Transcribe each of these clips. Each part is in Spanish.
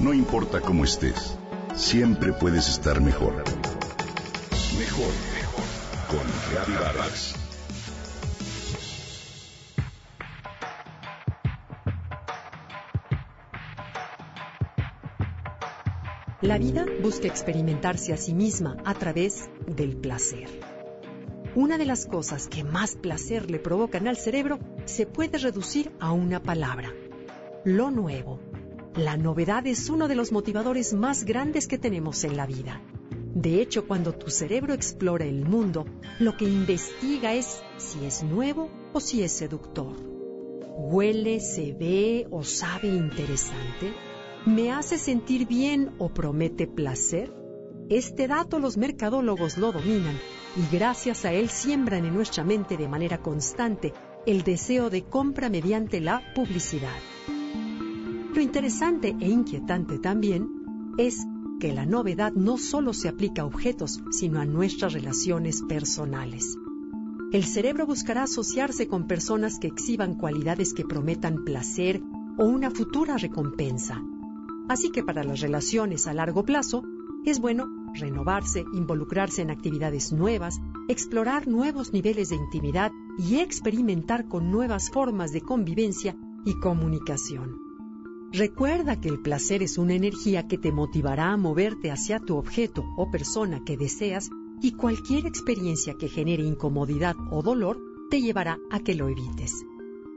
No importa cómo estés, siempre puedes estar mejor. Mejor, mejor. Con Reavivadas. La vida busca experimentarse a sí misma a través del placer. Una de las cosas que más placer le provocan al cerebro se puede reducir a una palabra, lo nuevo. La novedad es uno de los motivadores más grandes que tenemos en la vida. De hecho, cuando tu cerebro explora el mundo, lo que investiga es si es nuevo o si es seductor. Huele, se ve o sabe interesante ¿Me hace sentir bien o promete placer? Este dato los mercadólogos lo dominan y gracias a él siembran en nuestra mente de manera constante el deseo de compra mediante la publicidad. Lo interesante e inquietante también es que la novedad no solo se aplica a objetos, sino a nuestras relaciones personales. El cerebro buscará asociarse con personas que exhiban cualidades que prometan placer o una futura recompensa. Así que para las relaciones a largo plazo, es bueno renovarse, involucrarse en actividades nuevas, explorar nuevos niveles de intimidad y experimentar con nuevas formas de convivencia y comunicación. Recuerda que el placer es una energía que te motivará a moverte hacia tu objeto o persona que deseas y cualquier experiencia que genere incomodidad o dolor te llevará a que lo evites.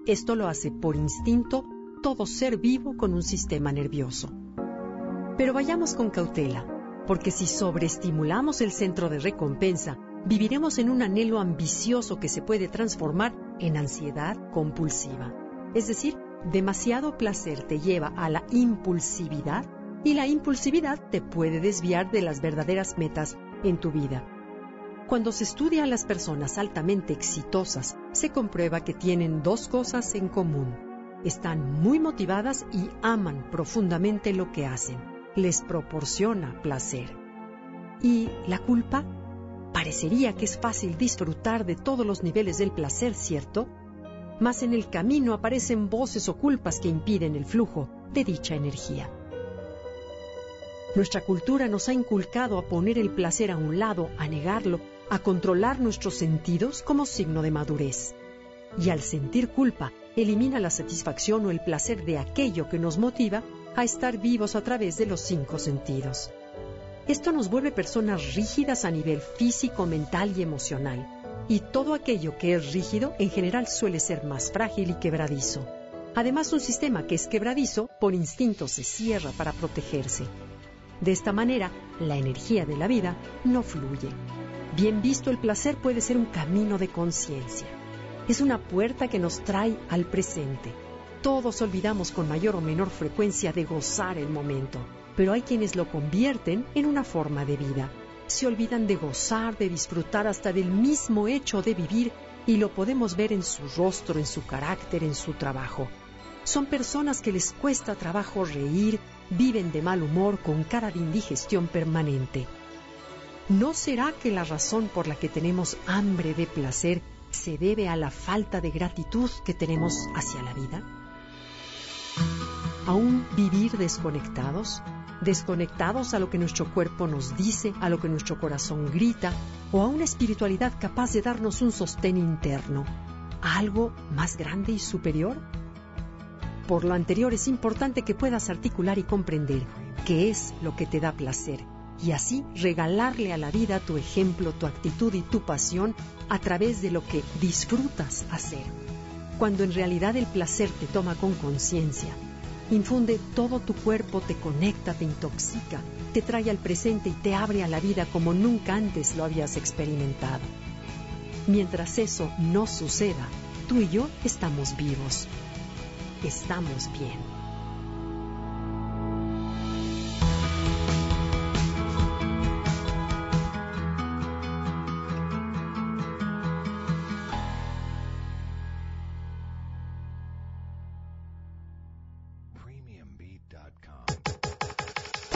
Esto lo hace por instinto todo ser vivo con un sistema nervioso. Pero vayamos con cautela, porque si sobreestimulamos el centro de recompensa, viviremos en un anhelo ambicioso que se puede transformar en ansiedad compulsiva. Es decir, demasiado placer te lleva a la impulsividad y la impulsividad te puede desviar de las verdaderas metas en tu vida. Cuando se estudia a las personas altamente exitosas, se comprueba que tienen dos cosas en común están muy motivadas y aman profundamente lo que hacen. Les proporciona placer. ¿Y la culpa? Parecería que es fácil disfrutar de todos los niveles del placer, ¿cierto? Mas en el camino aparecen voces o culpas que impiden el flujo de dicha energía. Nuestra cultura nos ha inculcado a poner el placer a un lado, a negarlo, a controlar nuestros sentidos como signo de madurez. Y al sentir culpa, elimina la satisfacción o el placer de aquello que nos motiva a estar vivos a través de los cinco sentidos. Esto nos vuelve personas rígidas a nivel físico, mental y emocional. Y todo aquello que es rígido en general suele ser más frágil y quebradizo. Además, un sistema que es quebradizo por instinto se cierra para protegerse. De esta manera, la energía de la vida no fluye. Bien visto, el placer puede ser un camino de conciencia es una puerta que nos trae al presente. Todos olvidamos con mayor o menor frecuencia de gozar el momento, pero hay quienes lo convierten en una forma de vida. Se olvidan de gozar, de disfrutar hasta del mismo hecho de vivir y lo podemos ver en su rostro, en su carácter, en su trabajo. Son personas que les cuesta trabajo reír, viven de mal humor con cara de indigestión permanente. ¿No será que la razón por la que tenemos hambre de placer se debe a la falta de gratitud que tenemos hacia la vida? ¿A un vivir desconectados? ¿Desconectados a lo que nuestro cuerpo nos dice, a lo que nuestro corazón grita, o a una espiritualidad capaz de darnos un sostén interno, a algo más grande y superior? Por lo anterior es importante que puedas articular y comprender qué es lo que te da placer y así regalarle a la vida tu ejemplo, tu actitud y tu pasión a través de lo que disfrutas hacer. Cuando en realidad el placer te toma con conciencia, infunde todo tu cuerpo, te conecta, te intoxica, te trae al presente y te abre a la vida como nunca antes lo habías experimentado. Mientras eso no suceda, tú y yo estamos vivos. Estamos bien.